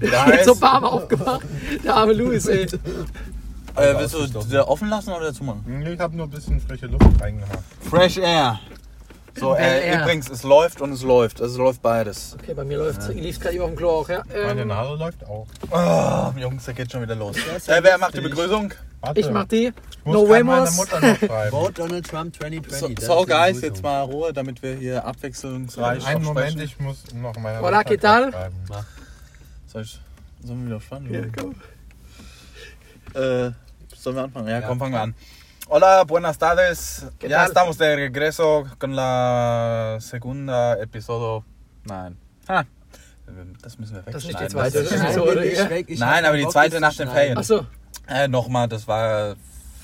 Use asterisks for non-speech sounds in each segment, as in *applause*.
*laughs* Da Jetzt so warm aufgemacht. Der arme Louis, ey. äh, willst du der offen lassen oder zumachen? Nee, Ich habe nur ein bisschen frische Luft reingemacht. Fresh Air. So, äh, Air. übrigens, es läuft und es läuft. Also, es läuft beides. Okay, bei mir läuft lief gerade eben auf dem Klo auch, ja. Meine Ähm, Nase läuft auch. Oh, Jungs, da geht schon wieder los. Äh, wer macht die. Begrüßung? Warte, ich mach die. ich muss No meine Wemos. Mutter noch *laughs* schreiben. Vote Donald Trump 2020. So, so guys, jetzt mal Ruhe, damit wir hier abwechslungsreich Einen Moment, ich muss noch meine Hola, Mutter ¿qué tal? schreiben. Soll ich, sollen wir wieder spannen? Ja, komm. Äh, sollen wir anfangen? Ja, komm, fangen wir an. Hola, buenas tardes. ¿Qué Ya tal? estamos de regreso con la segunda episodio. Nein. Ha. Das müssen wir Das ist nicht die zweite. Das ist- so, Nein, oder? bin ich Ja. weg. Ich Nein, hab aber die Bock, zweite das nach zu den schneiden. Ferien. Achso, Äh, nochmal, das war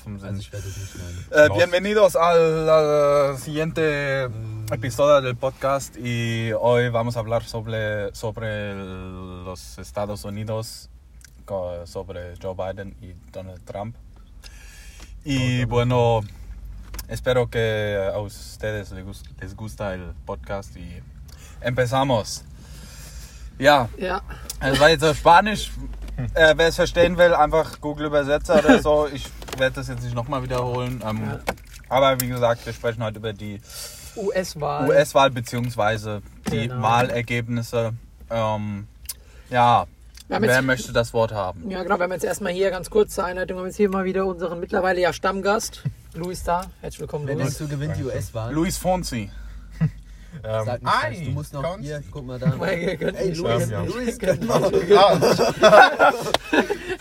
vom Sinn. Also ich werde das nicht schneiden. Los. bienvenidos a la siguiente episodio del podcast y hoy vamos a hablar sobre, sobre los Estados Unidos, sobre Joe Biden y Donald Trump. Y bueno, espero que a ustedes les les gusta el podcast y empezamos. Ja, ja. es war jetzt auf Spanisch. Äh, wer es verstehen will, einfach Google Übersetzer oder so. Ich werde das jetzt nicht nochmal wiederholen. Ähm, Ja. Aber wie gesagt, wir sprechen heute über die US-Wahl. US-Wahl bzw. die Genau. Wahlergebnisse. Ähm, ja, wer jetzt- möchte das Wort haben? Ja, genau. Wir haben jetzt erstmal hier ganz kurz zur Einleitung. Wir haben jetzt hier mal wieder unseren mittlerweile ja Stammgast, Louis da. Herzlich willkommen, Wenn Louis. denkst du, gewinnt die US-Wahl? Luis Fonsi. Ähm, *laughs* Sag nicht du musst noch hier, guck mal da. Ey. Luis, Ja. Luis, *laughs*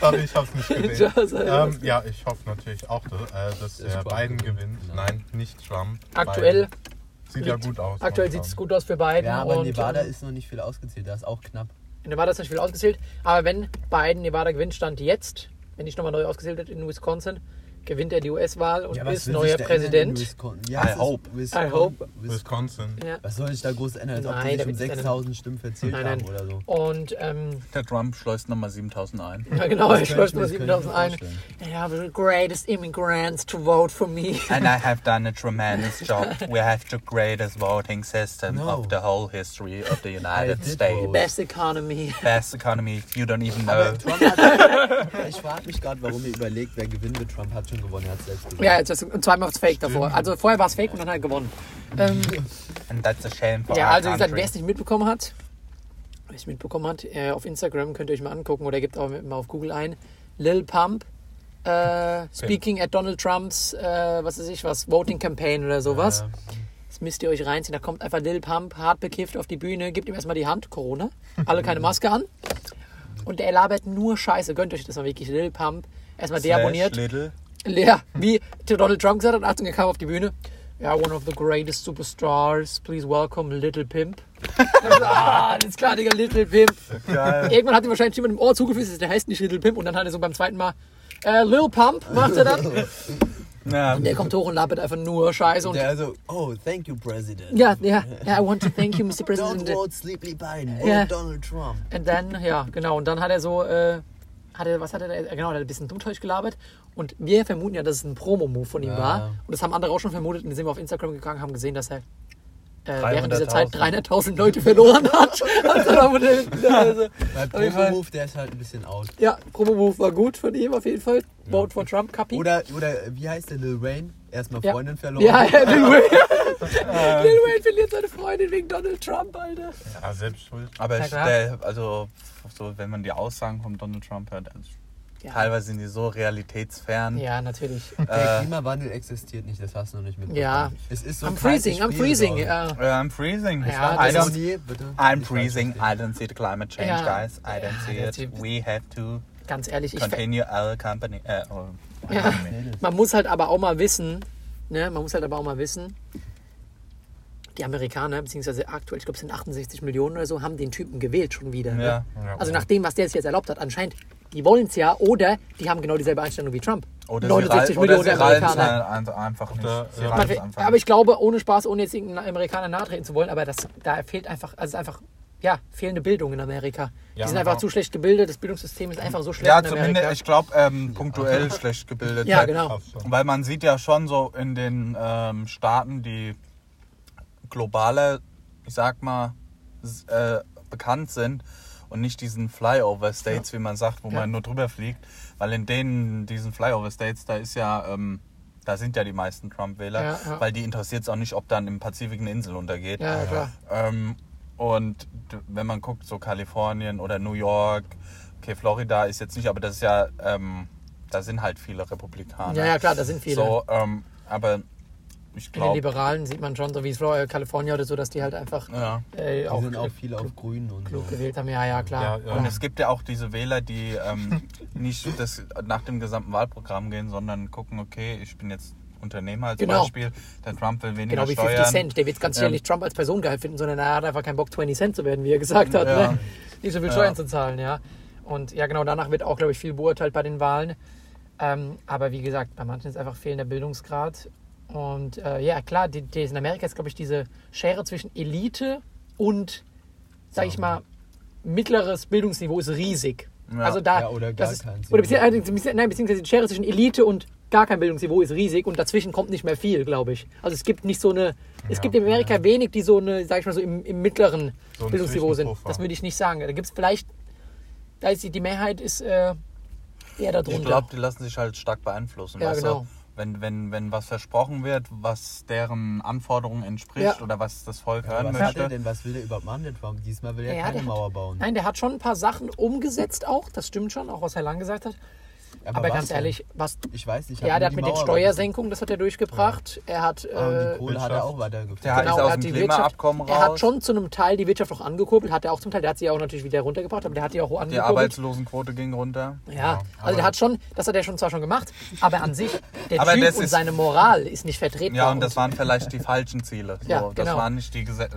Sorry, ich hab's nicht gesehen. Ähm, ja, ich hoffe natürlich auch, dass, äh, dass der Trump Biden gewinnt, genau. Nein, nicht Trump. Aktuell. Sieht ja gut aus. aktuell sieht es gut aus für beiden. Ja, aber und, Nevada ähm, ist noch nicht viel ausgezählt, da ist auch knapp. In Nevada ist nicht viel ausgezählt, aber wenn Biden Nevada gewinnt, stand jetzt, wenn nicht nochmal neu ausgezählt wird in Wisconsin, gewinnt er die US-Wahl und Ja, ist neuer sich Präsident. Wisconsin? I hope. Wisconsin. I hope. Wisconsin. Ja. Was soll ich da groß ändern, als ob Nein, die da sich um wird sich 6000 Stimmen verzählt Nein, nein. haben oder so? Und ähm, Der Trump schleust nochmal 7000 ein. *laughs* ja, genau, das könnte ich 7000 mir ein. I have the greatest immigrants to vote for me. *laughs* And I have done a tremendous job. We have the greatest voting system No. of the whole history of the United States. vote. Best economy. Best economy you don't even know. Hat, *laughs* ich frage mich gerade, warum ihr überlegt, wer gewinnen wird. Trump hat schon gewonnen, er hat selbst gesagt. Ja, jetzt ist, und zweimal war es fake davor. Also vorher war es fake und dann hat er gewonnen. Ähm, And that's a shame for ja, also wie gesagt, wer es nicht mitbekommen hat, wer es mitbekommen hat, äh, auf Instagram könnt ihr euch mal angucken oder gebt auch mal auf Google ein. Lil Pump, äh, speaking at Donald Trumps, äh, was weiß ich was, Voting Campaign oder sowas. Das müsst ihr euch reinziehen. Da kommt einfach Lil Pump, hart bekifft auf die Bühne, gibt ihm erstmal die Hand, Corona, alle keine *laughs* Maske an. Und der labert nur Scheiße. Gönnt euch das mal wirklich. Lil Pump. Erstmal Slash deabonniert. Little. Ja, wie Donald Trump gesagt hat, Achtung, er kam auf die Bühne. Ja, one of the greatest superstars. Please welcome Little Pimp. ah, das ist klar, Digga, Little Pimp. Geil. Irgendwann hat ihm wahrscheinlich jemand im Ohr zugefügt, der heißt nicht Little Pimp. Und dann hat er so beim zweiten Mal, äh, Lil Pump, macht er dann. Ja. Und der kommt hoch und labert einfach nur Scheiße. Und Der also, oh, thank you, President. ja, ja, ja, I want to thank you, Mr. Don't President. vote Sleepy Biden, vote Ja. Donald Trump. Und dann, ja, genau. Und dann hat er so, äh, hat er, was hat er da? Genau, er hat ein bisschen Dummteug gelabert. Und wir vermuten ja, dass es ein Promo-Move von ihm Ja. war. Und das haben andere auch schon vermutet. Und dann sind wir auf Instagram gegangen, haben gesehen, dass er äh, während dieser Zeit 300.000. 300.000 Leute verloren hat. *laughs* also, also. Promo-Move, der ist halt ein bisschen out. ja, Promo-Move war gut von ihm auf jeden Fall. Vote for Trump, Kapi. Oder, oder wie heißt der Lil Wayne? Erstmal Ja. Freundin verloren. ja, ja, Lil Wayne. *laughs* Lil Wayne verliert seine Freundin wegen Donald Trump, Alter. Ja, selbst schuld. Aber ich, der, also, so, wenn man die Aussagen von Donald Trump hört, also, Ja. teilweise sind die so realitätsfern. Ja, natürlich. Der Äh, Klimawandel existiert nicht, das hast du noch nicht mitbekommen. Ja. Es ist so I'm freezing, I'm freezing. Ja. äh, I'm freezing. Ja, I don't, Nee, bitte. I'm freezing. I don't see the climate change, Ja. guys. I don't Ja, see it. We have to Ganz ehrlich, continue our company. Äh, oh, Ja. Man muss halt aber auch mal wissen, ne, man muss halt aber auch mal wissen, die Amerikaner, beziehungsweise aktuell, ich glaube es sind 68 Millionen oder so, haben den Typen gewählt schon wieder. Ne? Ja. Ja. Also nach dem, was der sich jetzt erlaubt hat, anscheinend, die wollen es ja, oder die haben genau dieselbe Einstellung wie Trump. Oder 69 sie, Millionen oder Amerikaner. halt ein- einfach nicht. Oder- aber ich glaube, ohne Spaß, ohne jetzt irgendeinen Amerikaner nahtreten zu wollen, aber das, da fehlt einfach, also es ist einfach, ja, fehlende Bildung in Amerika. Ja, die sind einfach aber- zu schlecht gebildet, das Bildungssystem ist einfach so schlecht Ja, in Amerika. zumindest, ich glaube, ähm, punktuell *laughs* schlecht gebildet. ja, genau. Weil man sieht ja schon so in den ähm, Staaten, die globaler, ich sag mal, äh, bekannt sind und nicht diesen Flyover States, wie man sagt, wo Ja. man nur drüber fliegt. Weil in denen, diesen Flyover States, da ist ja, ähm, da sind ja die meisten Trump-Wähler, Ja, ja. weil die interessiert es auch nicht, ob dann im Pazifik eine Insel untergeht. Ja, ja, klar. Ähm, und wenn man guckt, so Kalifornien oder New York, okay, Florida ist jetzt nicht, aber das ist ja, ähm, da sind halt viele Republikaner. Ja, ja, klar, da sind viele. So, ähm, aber ich In den glaube, Liberalen sieht man schon, so wie es Florida, Kalifornien oder so, dass die halt einfach ja. äh, Die auch, sind auch viel auf Grün und so. klug gewählt haben. Ja, ja, klar. Ja, ja. Und es gibt ja auch diese Wähler, die ähm, *laughs* nicht das nach dem gesamten Wahlprogramm gehen, sondern gucken, okay, ich bin jetzt Unternehmer als Genau. Beispiel, der Trump will weniger Genau wie Steuern. 50 Cent. Der wird ganz sicher Ähm, nicht Trump als Person geil finden, sondern er hat einfach keinen Bock, 20 Cent zu werden, wie er gesagt hat. Ja. Ne? Nicht so viel Ja. Steuern zu zahlen, ja. Und ja, genau, danach wird auch, glaube ich, viel beurteilt bei den Wahlen. Ähm, aber wie gesagt, bei manchen ist einfach fehlender Bildungsgrad. Und äh, ja, klar, die, die in Amerika ist, glaube ich, diese Schere zwischen Elite und, sag ich mal, mittleres Bildungsniveau ist riesig. Ja. Also da, Ja, oder gar das ist, keins. oder beziehungsweise, beziehungsweise- nein, beziehungsweise die Schere zwischen Elite und gar kein Bildungsniveau ist riesig und dazwischen kommt nicht mehr viel, glaube ich. Also es gibt nicht so eine, es gibt in Amerika wenig, die so eine, sag ich mal so im, im mittleren So Bildungsniveau sind. Das würde ich nicht sagen. Da gibt es vielleicht, da ist die, die Mehrheit ist äh, eher darunter. Ich glaube, die lassen sich halt stark beeinflussen. Ja, genau. du? Wenn, wenn, wenn was versprochen wird, was deren Anforderungen entspricht Ja. oder was das Volk Aber hören was hat er möchte. denn? Was will der überhaupt machen, der Trump? Diesmal will er Ja, keine hat- Mauer bauen. Nein, der hat schon ein paar Sachen umgesetzt auch, das stimmt schon, auch was Herr Lang gesagt hat. Aber, was ganz ehrlich, was Ich weiß nicht. ich ja, der hat mit die den Steuersenkungen, das hat er durchgebracht. Er hat Aber äh, die Kohle hat er auch weitergeführt. Der hat- Genau, er hat dem die Wirtschaft, Klimaabkommen er hat raus. schon zu einem Teil die Wirtschaft auch angekurbelt, hat er auch zum Teil, der hat sie ja auch natürlich wieder runtergebracht, aber der hat die auch Die angekurbelt. Arbeitslosenquote ging runter. Ja, also der hat schon, das hat er schon zwar schon gemacht, aber an sich, der Aber Typ das und ist- seine Moral ist nicht vertretbar. Ja, und das waren vielleicht die falschen Ziele. So, Ja, Das genau. waren nicht die gese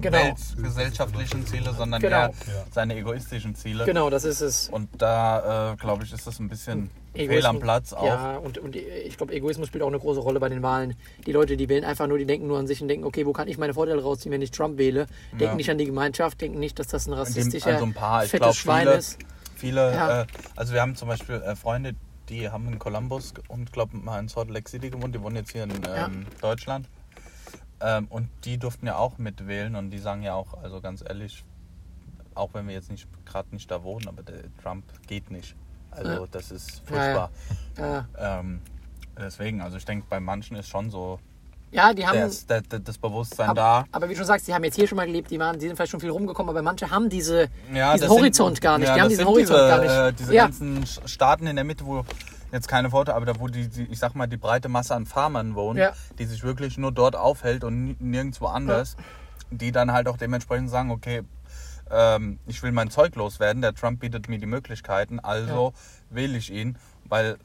Genau. weltgesellschaftlichen Ziele, sondern Genau. eher seine egoistischen Ziele. Genau, das ist es. Und da, äh, glaube ich, ist das ein bisschen fehl am Platz auch. Ja, und, und ich glaube, Egoismus spielt auch eine große Rolle bei den Wahlen. Die Leute, die wählen einfach nur, die denken nur an sich und denken, okay, wo kann ich meine Vorteile rausziehen, wenn ich Trump wähle? Denken Ja. nicht an die Gemeinschaft, denken nicht, dass das ein Dem- rassistischer, also ein paar, ich fettes glaube, Schwein viele, ist. viele Ja. äh, also wir haben zum Beispiel äh, Freunde, die haben in Columbus und glaube mal in Salt Lake City gewohnt, die wohnen jetzt hier in ähm, Ja. Deutschland. Ähm, und die durften ja auch mitwählen und die sagen ja auch, also ganz ehrlich, auch wenn wir jetzt nicht gerade nicht da wohnen, aber der Trump geht nicht. Also Ja. das ist Ja, ja. furchtbar. Ja, Ähm, deswegen, also ich denke, bei manchen ist schon so ja die haben. das, das, das Bewusstsein aber, da. aber wie du schon sagst, die haben jetzt hier schon mal gelebt, die, waren, die sind vielleicht schon viel rumgekommen, aber manche haben diese, Ja, diesen Horizont sind, gar nicht. Ja, die haben diesen Horizont diese, gar nicht. Äh, diese ganzen Staaten in der Mitte, wo jetzt keine Foto, aber da wo die, die, ich sag mal, die breite Masse an Farmern wohnt, Ja. die sich wirklich nur dort aufhält und ni- nirgendwo anders, die dann halt auch dementsprechend sagen, okay, ähm, ich will mein Zeug loswerden, der Trump bietet mir die Möglichkeiten, also wähle ich ihn, weil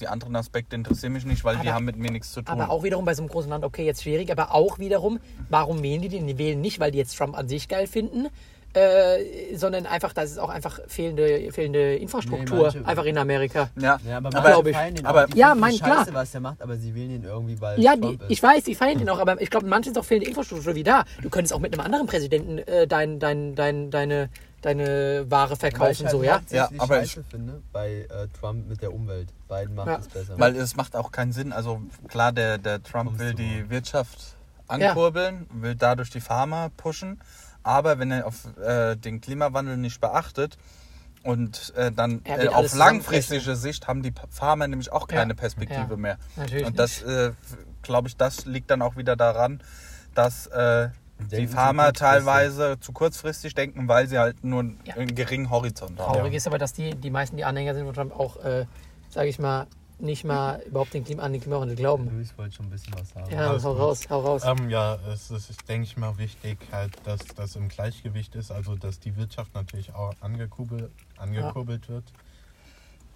die anderen Aspekte interessieren mich nicht, weil die Aber- haben mit mir nichts zu tun. Aber auch wiederum bei so einem großen Land, okay, jetzt schwierig, aber auch wiederum, warum wählen die den? Die wählen nicht, weil die jetzt Trump an sich geil finden, äh, sondern einfach, das ist auch einfach fehlende, fehlende Infrastruktur, Nee, einfach in Amerika. ja, Ja, aber, aber, ich. feiern den aber- auch. Die Ja, mein- scheiße, klar. was der macht, aber sie wählen ihn irgendwie, weil Ja, die, ich weiß, ich feiere den auch, aber ich glaube, manchen ist auch fehlende Infrastruktur wie da. Du könntest auch mit einem anderen Präsidenten äh, dein, dein, dein, deine, deine Ware Weil ich verkaufen, halt so, ja? Ja, aber scheiße finde bei äh, Trump mit der Umwelt. Beiden macht Ja. es besser. Weil es macht auch keinen Sinn. Also klar, der, der Trump Kommst will die mal. Wirtschaft ankurbeln, will dadurch die Farmer pushen. Aber wenn er auf äh, den Klimawandel nicht beachtet und äh, dann äh, auf langfristige Sicht haben die Farmer nämlich auch keine Ja, Perspektive ja. mehr. Natürlich Und das, äh, glaube ich, das liegt dann auch wieder daran, dass äh, die Farmer teilweise zu kurzfristig denken, weil sie halt nur einen Ja. geringen Horizont haben. Traurig ist aber, dass die, die meisten, die Anhänger sind von Trump, auch, äh, sage ich mal, nicht mal überhaupt den Klima, an den Klimawandel glauben. Luis wollte schon ein bisschen was sagen. Ja, Alles hau gut. raus, hau raus. Ähm, ja, es ist, denke ich mal, wichtig, halt, dass das im Gleichgewicht ist, also dass die Wirtschaft natürlich auch angekurbelt, angekurbelt wird,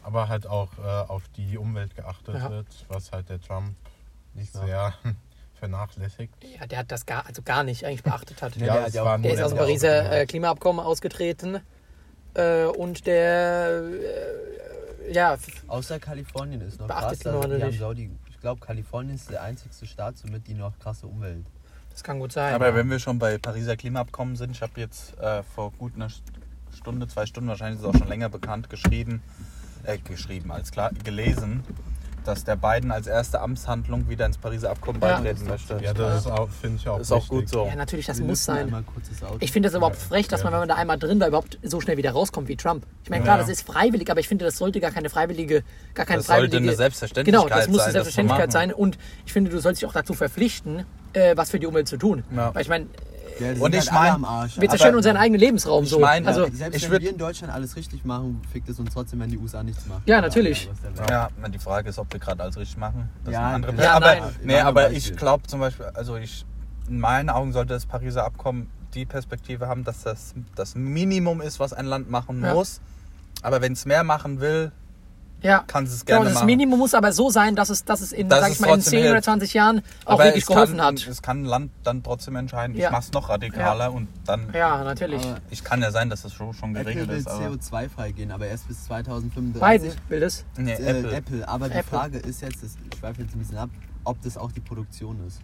aber halt auch äh, auf die Umwelt geachtet Ja. wird, was halt der Trump nicht Ja. sehr *laughs* vernachlässigt. Ja, der hat das gar, also gar nicht eigentlich beachtet hat. *laughs* Ja, Ja, der ja war Der ist aus dem der Pariser äh, Klimaabkommen ausgetreten äh, und der, äh, ja, Außer Kalifornien ist noch Beachtet krass. die die haben. Saudi, ich glaube, Kalifornien ist der einzigste Staat somit, die noch krasse Umwelt. das kann gut sein. Aber wenn wir schon bei Pariser Klimaabkommen sind, ich habe jetzt äh, vor gut einer Stunde, zwei Stunden, wahrscheinlich ist es auch schon länger bekannt, geschrieben, äh, geschrieben, als klar, gelesen, dass der Biden als erste Amtshandlung wieder ins Pariser Abkommen Ja. beitreten möchte. Ja, das ist auch, finde ich auch ist auch gut so. Ja, natürlich, das Wir muss sein. Ich finde das überhaupt frech, dass man, wenn man da einmal drin war, überhaupt so schnell wieder rauskommt wie Trump. Ich meine, klar, Ja. das ist freiwillig, aber ich finde, das sollte gar keine freiwillige, gar keine Das sollte freiwillige. eine Selbstverständlichkeit Genau, das muss sein, eine Selbstverständlichkeit sein. Und ich finde, du sollst dich auch dazu verpflichten, äh, was für die Umwelt zu tun. Ja. Weil ich meine, Ja, die Und sind ich halt mein, wir Aber zerstören unseren eigenen Lebensraum ich so. meine, also, Selbst Ich wenn wir in Deutschland alles richtig machen, fickt es uns trotzdem, wenn die USA nichts machen. Ja, natürlich. Ja, na, die Frage ist, ob wir gerade alles richtig machen. Das Ja, andere ja, aber, nein. nee, aber ich glaube zum Beispiel, also ich, in meinen Augen sollte das Pariser Abkommen die Perspektive haben, dass das das Minimum ist, was ein Land machen Ja. muss. Aber wenn es mehr machen will, ja. kann es Genau, gerne das machen. Minimum muss aber so sein, dass es, dass es in, Dass sag es ich mal, in trotzdem 10 oder hilft. 20 Jahren auch aber wirklich geholfen kann, hat. Es kann ein Land dann trotzdem entscheiden, Ja. ich mache es noch radikaler und dann. Ja, natürlich. Aber Ich kann ja sein, dass das schon, schon Apple geregelt will ist. Aber, CO2 freigehen, aber erst bis 2035. Biden will das. nee, Äh, Apple. Apple. Aber die Apple. Frage ist jetzt, das- ich schweife jetzt ein bisschen ab, ob das auch die Produktion ist.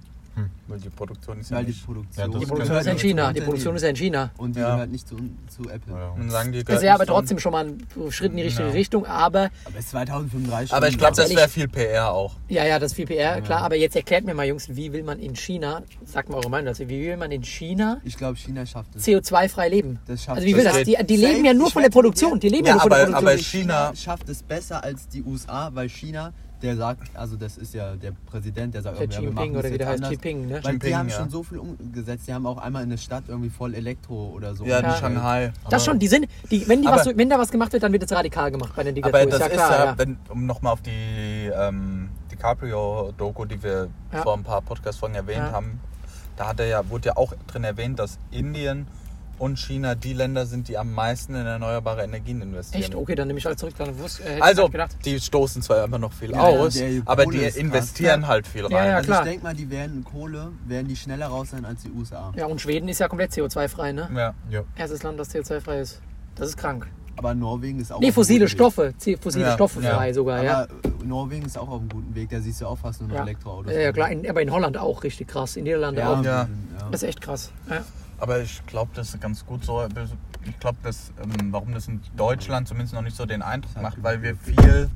Weil die Produktion ist ja Weil die nicht. Produktion, Ja, das Die kann Produktion ist ja in. China. Die Produktion ist ja in China. Und die Ja. gehört nicht zu, zu Apple. Ja. Dann sagen die, Das ist gehört ja aber nicht trotzdem schon mal ein Schritt in die richtige Ja. Richtung. Aber Aber es ist 2035 Aber ich glaube, das wäre viel PR auch. Ja, ja, das ist viel PR, klar. Aber jetzt erklärt mir mal, Jungs, wie will man in China, sagt mal eure Meinung dazu, wie will man in China Ich glaube, China schafft es. CO2-frei leben? Das schafft Also wie will das das? Die, die leben ja nur von der Produktion. Die leben ja, Ja, nur von der aber- Produktion. aber China- schafft es besser als die USA, weil China, der sagt, also das ist ja der Präsident, der sagt, Der oh, ja, wir machen oder das wie der heißt. Jinping, ne? Weil Jinping, die haben ja. schon so viel umgesetzt. Die haben auch einmal in der Stadt irgendwie voll Elektro oder so. Ja, in Ja. Shanghai. Das schon, die sind, die, wenn, die Aber- was, so- wenn da was gemacht wird, dann wird es radikal gemacht bei den Aber Diktaturen. das ja ist klar, ja, ja. Wenn, um nochmal auf die ähm, DiCaprio-Doku, die wir Ja. vor ein paar Podcast-Folgen erwähnt Ja. haben, da hat er ja, wurde ja auch drin erwähnt, dass Indien und China die Länder sind, die am meisten in erneuerbare Energien investieren. Echt? Okay, dann nehme ich alles zurück. Dann wusste, äh, Also, gedacht. die stoßen zwar immer noch viel Ja, aus, aber die krass. investieren Ja. halt viel rein. Ja, ja, also klar. ich denke mal, die werden Kohle, werden die schneller raus sein als die USA. Ja, und Schweden ist ja komplett CO2-frei, ne? Ja. Ja. Erstes Land, das CO2-frei ist. Das ist krank. Aber Norwegen ist auch Nee, auf einem fossile guten Weg. Stoffe. Fossile Ja, Stoffe ja. frei sogar, ja. Aber äh, Norwegen ist auch auf einem guten Weg. Da siehst du auch fast nur noch Ja. Elektroautos. Ja, ja, klar. In, aber in Holland auch richtig krass. In Niederlanden Ja, auch. Ja. ja. Das ist echt krass. Ja. Aber ich glaube, das ist ganz gut so. Ich glaube, dass, ähm, warum das in Deutschland zumindest noch nicht so den Eindruck macht, weil wir viel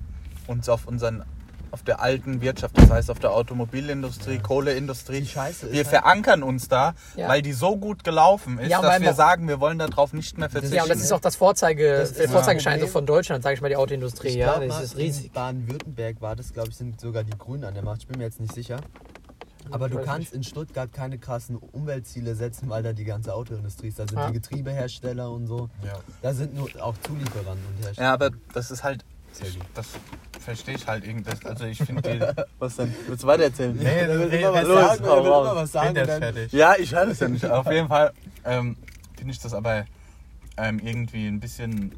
uns auf unseren auf der alten Wirtschaft, das heißt auf der Automobilindustrie, Kohleindustrie, Die Scheiße ist wir halt- verankern uns da, Ja. weil die so gut gelaufen ist, Ja, dass weil wir sagen, wir wollen darauf nicht mehr verzichten. ja, und das ist auch das Vorzeige, Das das Vorzeigeschein so von Deutschland, sage ich mal, die Autoindustrie. Ich ja, glaub das ist in riesig. Baden-Württemberg war das, glaube ich, sind sogar die Grünen an der Macht. Ich bin mir jetzt nicht sicher. Aber du kannst nicht. in Stuttgart keine krassen Umweltziele setzen, weil da die ganze Autoindustrie ist. Da sind Ja. die Getriebehersteller und so. Ja. Da sind nur auch Zulieferer und Hersteller. ja, aber das ist halt, das verstehe ich halt irgendwie. Also ich finde. *laughs* Was denn? Willst du weiter erzählen? Nee, Er *laughs* will nee, immer was nee, sagen, er will immer was sagen. Dann- fertig. Ja, ich höre das ja nicht. Auf jeden Fall ähm, finde ich das aber ähm, irgendwie ein bisschen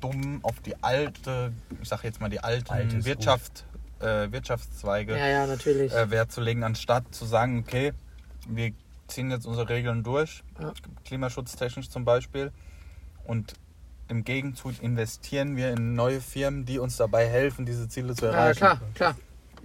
dumm auf die alte, ich sage jetzt mal die alten Altes Wirtschaft, äh, Wirtschaftszweige Ja, ja, natürlich. äh, Wert zu legen, anstatt zu sagen, okay, wir ziehen jetzt unsere Regeln durch, Ja. klimaschutztechnisch zum Beispiel, und im Gegenzug investieren wir in neue Firmen, die uns dabei helfen, diese Ziele zu Ja, erreichen. klar, klar.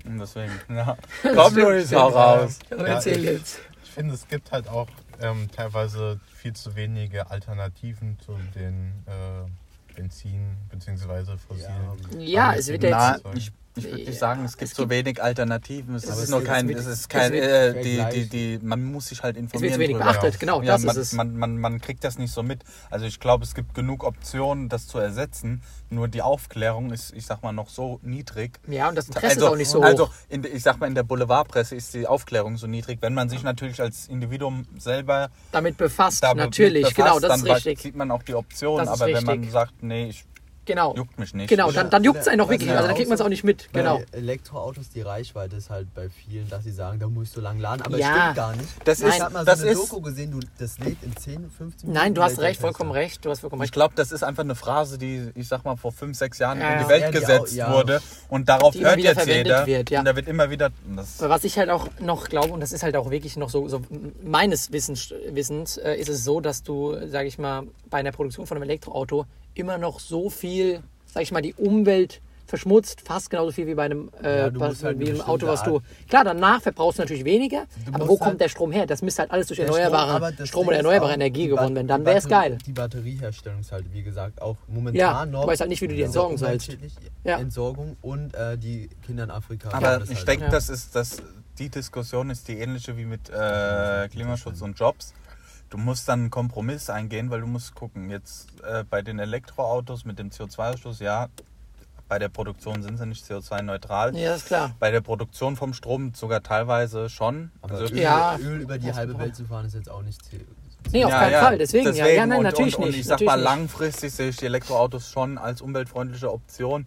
Und deswegen, ja. *laughs* Komm, Luis, hau raus. Also Ja, erzähl ich- jetzt. Ich finde, es gibt halt auch ähm, teilweise viel zu wenige Alternativen zu den äh, Benzin- bzw. fossilen. Ja, es wird ja Na, jetzt. Ich, ich würde nicht sagen, es gibt es so gibt- wenig Alternativen. Es ist nur kein, es ist kein, äh, die, die, die, man muss sich halt Es wird informieren. wenig drüber. beachtet, genau, Ja, das man, ist es. Man, man, man kriegt das nicht so mit. Also ich glaube, es gibt genug Optionen, das zu ersetzen. Nur die Aufklärung ist, ich sag mal, noch so niedrig. Ja, und das Interesse also, ist auch nicht so also hoch. in, der- ich sag mal, in der Boulevardpresse ist die Aufklärung so niedrig. Wenn man sich natürlich als Individuum selber Damit befasst, da natürlich, befasst, genau, das dann ist richtig. sieht man auch die Optionen. Aber wenn man sagt, nee, ich Genau. juckt mich nicht. Genau, ich, dann, dann juckt es einen auch wirklich. Also dann kriegt man es auch nicht mit. Bei Genau. Elektroautos, die Reichweite ist halt bei vielen, dass sie sagen, da muss ich so lange laden. Aber Ja. es stimmt gar nicht. Das ich ist- habe mal so das eine ist- Doku gesehen, du, das lädt in 10, 15 Minuten. Nein, du hast recht, vollkommen recht. Du hast vollkommen Ich recht. glaube, das ist einfach eine Phrase, die, ich sag mal, vor fünf, sechs Jahren Ja, in die. Welt Ja, die gesetzt auch- ja. wurde. Und darauf Die hört jetzt jeder. wird, ja. Und da wird immer wieder. Was ich halt auch noch glaube, und das ist halt auch wirklich noch so, so meines Wissens, Wissens äh, ist es so, dass du, sage ich mal, bei einer Produktion von einem Elektroauto immer noch so viel, sage ich mal, die Umwelt verschmutzt fast genauso viel wie bei einem, äh, Ja, was, halt wie eine einem Auto, was du. Klar, danach verbrauchst du natürlich weniger, Du aber wo kommt halt- der Strom her? Das müsste halt alles durch erneuerbare Strom Ding oder erneuerbare Energie gewonnen werden. Dann wäre es geil. Die Batterieherstellung ist halt, wie gesagt, auch momentan Ja, noch. du weißt halt nicht, wie du die entsorgen sollst. Ja. Entsorgung und äh, die Kinder in Afrika. Aber ich halt. denke, Ja. das ist das, die Diskussion ist die ähnliche wie mit äh, Klimaschutz und Jobs. Du musst dann einen Kompromiss eingehen, weil du musst gucken, jetzt äh, bei den Elektroautos mit dem CO2-Ausstoß, ja, bei der Produktion sind sie nicht CO2-neutral. Ja, ist klar. Bei der Produktion vom Strom sogar teilweise schon. Aber Also, Öl, Ja. Öl über die halbe Welt zu fahren ist jetzt auch nicht ziel. Nee, auf keinen Fall. Deswegen, ja. Ja, nein, und, natürlich und, und nicht. ich sag mal, nicht. langfristig sehe ich die Elektroautos schon als umweltfreundliche Option.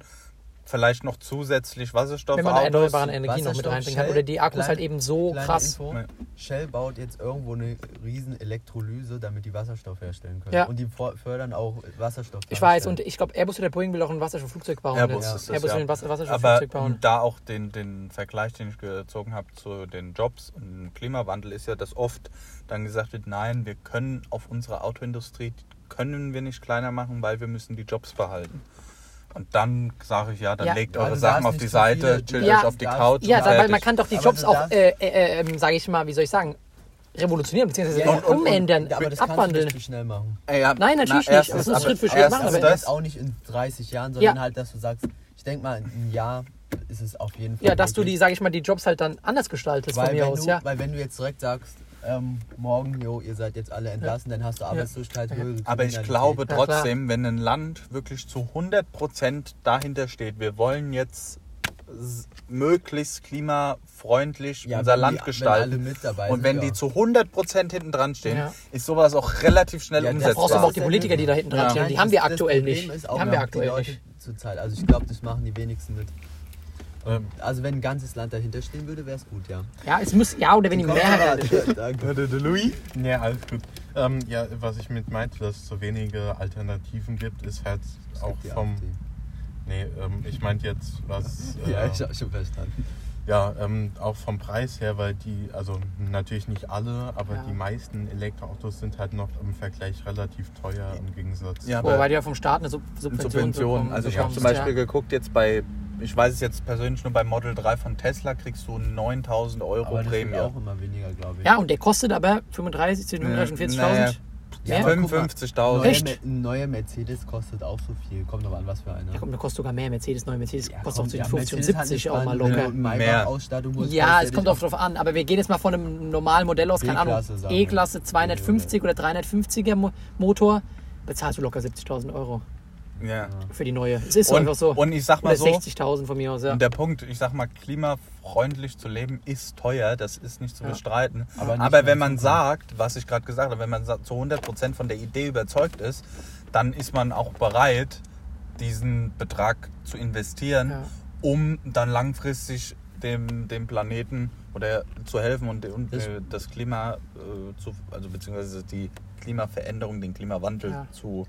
Vielleicht noch zusätzlich Wasserstoffautos. Wenn man da erneuerbare Energien noch mit Wasserstoff, reinbringen kann. Shell, Oder die Akkus kleine- halt eben so krass. Info, Ja. Shell baut jetzt irgendwo eine riesen Elektrolyse, damit die Wasserstoff herstellen können. Ja. Und die fördern auch Wasserstoff. Ich weiß, und ich glaube, Airbus oder Boeing will auch ein Wasserstoffflugzeug bauen. Airbus jetzt. ist Airbus ja. will ein Wasserstoffflugzeug bauen. da auch den, den Vergleich, den ich gezogen habe zu den Jobs und dem Klimawandel, ist ja, dass oft dann gesagt wird, nein, wir können auf unsere Autoindustrie, können wir nicht kleiner machen, weil wir müssen die Jobs behalten. Und dann sage ich, ja, dann Ja. legt Ja, eure du Sachen auf nicht die Seite, chillt Ja. euch auf die Couch. Ja, und weil fertig. man kann doch die Jobs du auch, äh, äh, ähm, sage ich mal, wie soll ich sagen, revolutionieren, beziehungsweise Ja, und- und- umändern, Ja, aber das kannst du abwandeln. nicht zu schnell machen. Ey, ja, Nein, natürlich nicht, erstens- aber es muss Schritt für Schritt machen, Aber das, jetzt auch nicht in 30 Jahren, sondern Ja. halt, dass du sagst, ich denke mal, in einem Jahr ist es auf jeden Fall. Ja, dass du die, möglich. sage ich mal, die Jobs halt dann anders gestaltest weil von mir aus, du, ja. Weil wenn du jetzt direkt sagst, ähm, morgen, jo, ihr seid jetzt alle entlassen, dann hast du Arbeitslosigkeit, höhere Aber ich glaube Ja, trotzdem, wenn ein Land wirklich zu 100% dahinter steht, wir wollen jetzt möglichst klimafreundlich Ja, unser Land die- gestalten. Wenn alle mit dabei und sind, wenn ja. die zu 100% hinten dran stehen, Ja. ist sowas auch relativ schnell Ja, das Da brauchst du aber auch umsetzbar. die Politiker, die da hinten dran Ja. stehen. Die haben wir aktuell nicht. Die haben wir aktuell nicht. Zurzeit. Also ich glaube, das machen die wenigsten mit. Ähm, Also wenn ein ganzes Land dahinter stehen würde, wäre es gut, ja. Ja, es muss, ja, oder wenn die Mehrheit. Danke. Der Louis? Ja, alles gut. Ähm, ja, was ich mit meinte, dass es so wenige Alternativen gibt, ist halt auch Die vom. AfD. Nee, ähm, ich meinte jetzt, was. *laughs* Äh, Ja, ich habe schon verstanden. Ja, ähm, auch vom Preis her, weil die, also natürlich nicht alle, aber Ja. die meisten Elektroautos sind halt noch im Vergleich relativ teuer im Gegensatz. Ja, Wobei die ja vom Staat eine Sub Subvention, Subvention. bekommen- Also ich habe zum Beispiel ja. geguckt, jetzt bei, ich weiß es jetzt persönlich nur beim Model 3 von Tesla, kriegst du 9000 Euro Aber das Prämie. auch immer weniger, glaube ich. Ja, und der kostet aber 35, 35, 40.000. Naja, Ja, aber guck mal, 55.000. Neue, Echt? Neuer Mercedes kostet auch so viel. Kommt aber an, was für einer. Ja, komm, der kostet sogar mehr. Mercedes, neue Mercedes Ja, kostet komm, auch zwischen ja, 50 und Mercedes hat 70 nicht auch mal locker. Mehr. Ja, es kommt auch drauf an, aber wir gehen jetzt mal von einem normalen Modell aus, keine Ahnung. E-Klasse 250 oder 350er Mo Motor, bezahlst du locker 70.000 Euro Ja. für die neue. Es ist Und, einfach so. und ich sag mal so, 60.000 von mir aus, ja. Und der Punkt, ich sag mal, klimafreundlich zu leben ist teuer, das ist nicht zu Ja. bestreiten. Aber Aber, wenn man sagt, was ich gerade gesagt habe, wenn man zu 100% von der Idee überzeugt ist, dann ist man auch bereit, diesen Betrag zu investieren, Ja. um dann langfristig dem, dem Planeten oder zu helfen und, und Das- äh, das Klima äh, zu, also beziehungsweise die Klimaveränderung, den Klimawandel Ja. zu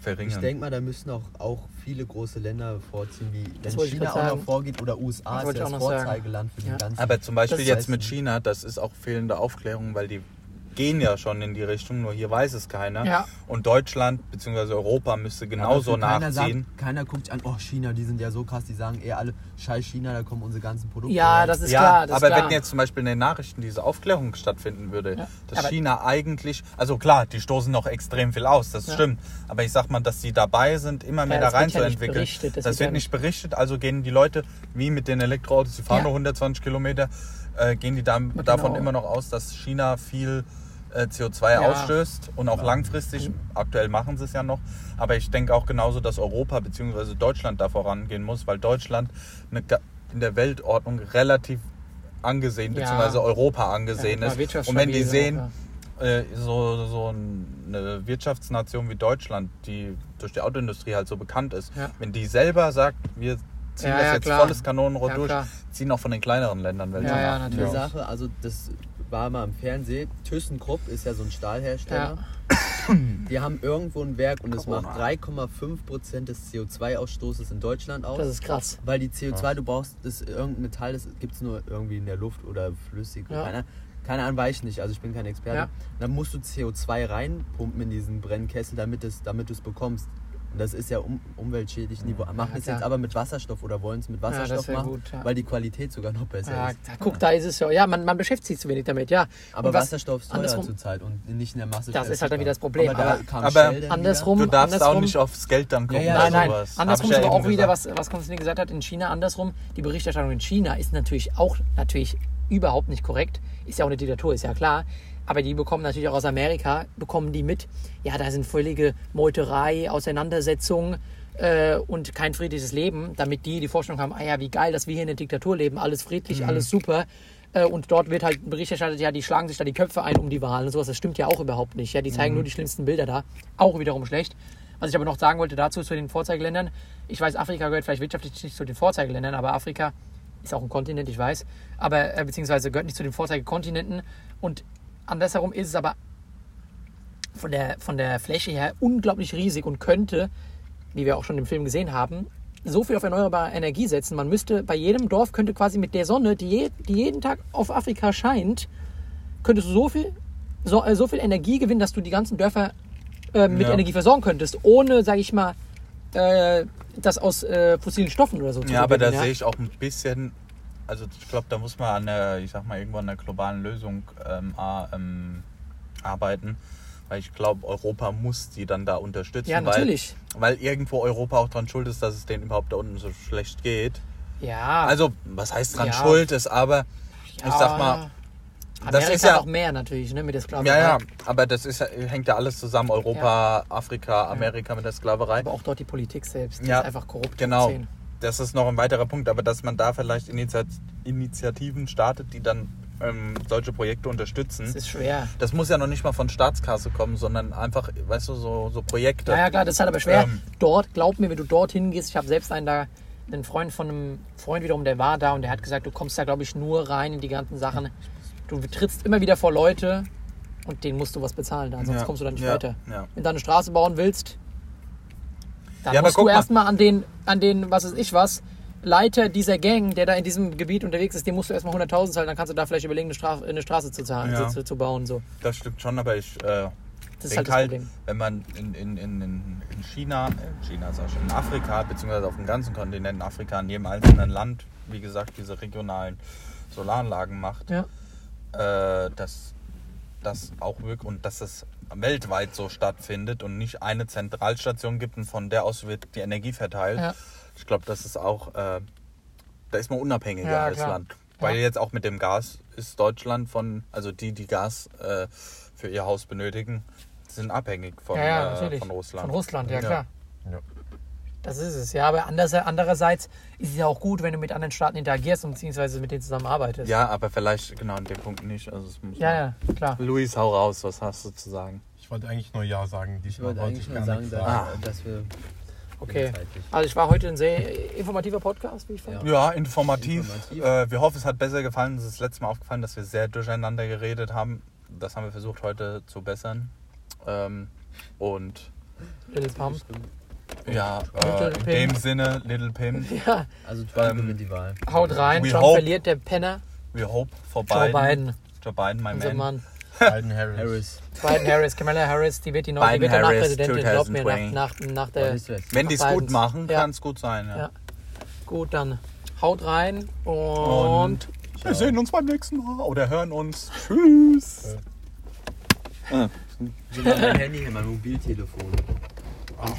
Ich verringern. denke mal, da müssen auch, auch viele große Länder vorziehen, wie Das wenn ich China auch noch vorgeht oder USA Das ist ja ich das noch sagen. Vorzeigeland für Ja. den ganzen. Aber zum Beispiel Das jetzt mit China, das ist auch fehlende Aufklärung, weil die gehen ja schon in die Richtung, nur hier weiß es keiner. Ja. Und Deutschland bzw. Europa müsste genauso keiner nachziehen. Sagt, keiner guckt sich an, oh China, die sind ja so krass, die sagen eher alle, scheiß China, da kommen unsere ganzen Produkte Ja, rein. das ist ja, klar. Das aber ist klar. wenn jetzt zum Beispiel in den Nachrichten diese Aufklärung stattfinden würde, Ja, dass aber- China eigentlich, also klar, die stoßen noch extrem viel aus, das Ja. stimmt. Aber ich sag mal, dass die dabei sind, immer mehr Ja, da das rein wird zu ja nicht entwickeln. berichtet, Das, das wird ja nicht berichtet, also gehen die Leute, wie mit den Elektroautos, die fahren Ja. nur 120 Kilometer, äh, gehen die dann, Genau. davon immer noch aus, dass China viel äh, CO2 Ja. ausstößt und auch langfristig, aktuell machen sie es ja noch, aber ich denke auch genauso, dass Europa bzw. Deutschland da vorangehen muss, weil Deutschland eine, in der Weltordnung relativ angesehen, Ja. beziehungsweise Europa angesehen Ja, ist. Und wenn die sehen, äh, so, so eine Wirtschaftsnation wie Deutschland, die durch die Autoindustrie halt so bekannt ist, Ja. wenn die selber sagt, wir ziehen Ja, das ja, jetzt klar. volles Kanonenrohr Ja, durch, klar. ziehen auch von den kleineren Ländern welche Ja, ja, nach. natürlich. Eine Sache, also das war mal im Fernsehen. ThyssenKrupp ist ja so ein Stahlhersteller. Die haben irgendwo ein Werk und es macht 3,5% des CO2-Ausstoßes in Deutschland aus. Das ist krass. weil die CO2, du brauchst das irgendein Metall, das gibt es nur irgendwie in der Luft oder flüssig. Ja. Keine, keine Ahnung, weiß ich nicht, also ich bin kein Experte. Ja. Dann musst du CO2 reinpumpen in diesen Brennkessel, damit es damit du es bekommst. Und das ist ja um, umweltschädlich. Die machen es klar. jetzt aber mit Wasserstoff oder wollen es mit Wasserstoff wär machen, gut, ja. weil die Qualität sogar noch besser Ja, ist. da, guck, da ist es ja. Ja, man, man beschäftigt sich zu wenig damit, ja. Aber Und was- Wasserstoff ist teuer zurzeit und nicht in der Masse. Das ist halt dann wieder das. Problem. Aber, Aber da kam aber andersrum- Du darfst andersrum- auch nicht aufs Geld dann. Ja, ja, bei Nein, nein. sowas. Andersrum ist ja aber auch wieder, was, was Konstantin gesagt hat, in China andersrum. Die Berichterstattung in China ist natürlich auch natürlich überhaupt nicht korrekt. Ist ja auch eine Diktatur, ist ja klar. Aber die bekommen natürlich auch aus Amerika, bekommen die mit, ja, da sind völlige Meuterei, Auseinandersetzungen äh, und kein friedliches Leben, damit die die Vorstellung haben, ah ja, wie geil, dass wir hier in der Diktatur leben, alles friedlich, alles super. Äh, und dort wird halt Bericht erstattet, ja, die schlagen sich da die Köpfe ein um die Wahlen und sowas. Das stimmt ja auch überhaupt nicht. Ja, die zeigen nur die schlimmsten Bilder da. Auch wiederum schlecht. Was ich aber noch sagen wollte dazu zu den Vorzeigeländern. Ich weiß, Afrika gehört vielleicht wirtschaftlich nicht zu den Vorzeigeländern, aber Afrika ist auch ein Kontinent, ich weiß. Aber äh, beziehungsweise gehört nicht zu den Vorzeigekontinenten. Und andersherum ist es aber von der, von der Fläche her unglaublich riesig und könnte, wie wir auch schon im Film gesehen haben, so viel auf erneuerbare Energie setzen. Man müsste bei jedem Dorf könnte quasi mit der Sonne, die, je, die jeden Tag auf Afrika scheint, könntest du so viel, so, äh, so viel Energie gewinnen, dass du die ganzen Dörfer äh, mit Ja. Energie versorgen könntest, ohne, sage ich mal, äh, das aus äh, fossilen Stoffen oder so zu Ja, aber da gewinnen, sehe ich auch ein bisschen, also ich glaube, da muss man an der, ich sag mal, irgendwo an der globalen Lösung ähm, ähm, arbeiten. Weil ich glaube, Europa muss die dann da unterstützen. Ja, natürlich. Weil, weil irgendwo Europa auch dran schuld ist, dass es denen überhaupt da unten so schlecht geht. Ja, Also, was heißt dran Ja. schuld ist, aber ich ja, sag mal, Amerika das ist ja- noch mehr natürlich, ne, mit der Sklaverei. ja, ja, aber das ist, ja- hängt ja alles zusammen. Europa, Afrika, Amerika mit der Sklaverei. Aber auch dort die Politik selbst, die Ja, ist einfach korrupt. Genau. Hoch 10. Das ist noch ein weiterer Punkt, aber dass man da vielleicht Initiat Initiativen startet, die dann ähm, solche Projekte unterstützen. Das ist schwer. Das muss ja noch nicht mal von Staatskasse kommen, sondern einfach, weißt du, so, so Projekte. Ja, ja, klar, das ist halt aber schwer. Ähm. dort, glaub mir, wenn du dorthin gehst, ich habe selbst einen da, einen Freund von einem Freund wiederum, der war da und der hat gesagt, du kommst da, glaube ich, nur rein in die ganzen Sachen. Du trittst immer wieder vor Leute und denen musst du was bezahlen, da, sonst Ja, kommst du da nicht ja, weiter. Wenn du eine Straße bauen willst, dann Ja, aber musst guck du mal. erstmal an den, an den, was weiß ich was, Leiter dieser Gang, der da in diesem Gebiet unterwegs ist, dem musst du erstmal 100.000 zahlen, dann kannst du da vielleicht überlegen, eine, Straf eine Straße zu, zahlen, Ja. zu, zu bauen. So. Das stimmt schon, aber ich äh, Das ist denke halt das halt, wenn man in, in, in, in in China, äh, China sag ich in Afrika, beziehungsweise auf dem ganzen Kontinent Afrika, in jedem einzelnen Land, wie gesagt, diese regionalen Solaranlagen macht, Ja. äh, dass das auch wirklich und dass es weltweit so stattfindet und nicht eine Zentralstation gibt und von der aus wird die Energie verteilt. Ja. Ich glaube, das ist auch, äh, da ist man unabhängiger Ja, als klar. Land. Weil Ja. jetzt auch mit dem Gas ist Deutschland von, also die, die Gas äh, für ihr Haus benötigen, sind abhängig von, ja, ja, äh, natürlich. von Russland. Von Russland, ja, Ja. klar. Das ist es, ja. Aber anders, andererseits ist es ja auch gut, wenn du mit anderen Staaten interagierst und beziehungsweise mit denen zusammenarbeitest. Ja, aber vielleicht genau an dem Punkt nicht. Also es muss ja, ja, klar. Luis, hau raus, was hast du zu sagen? Ich wollte eigentlich nur Ja sagen. Ich wollte wollte eigentlich ich nur sagen, dass, sagen. dass wir Okay. zeitlich- Also ich war heute ein sehr informativer Podcast, wie ich fand. Ja. Ja, informativ. Informativ. Äh, wir hoffen, es hat besser gefallen. Es ist das letzte Mal aufgefallen, dass wir sehr durcheinander geredet haben. Das haben wir versucht heute zu bessern. Ähm, und Little Pump. Ja, äh, in dem Sinne, Little Pimp, *laughs* Ja, Also Trump Ähm, gewinnt die Wahl. haut rein. We Trump hope- verliert, der Penner. we hope for Joe Biden. Biden, Joe Biden, my unser man. Mann. *laughs* Biden Harris. Harris. Biden Harris, Kamala Harris, die wird die neue, die Biden wird danach Harris Präsidentin, glaub mir, 2020. nach, nach, nach der... Wenn die es gut machen, Ja. kann es gut sein. Ja. Ja. Gut, dann haut rein und... Und wir sehen uns beim nächsten Mal oder hören uns. Tschüss. Mein Handy, mein Mobiltelefon.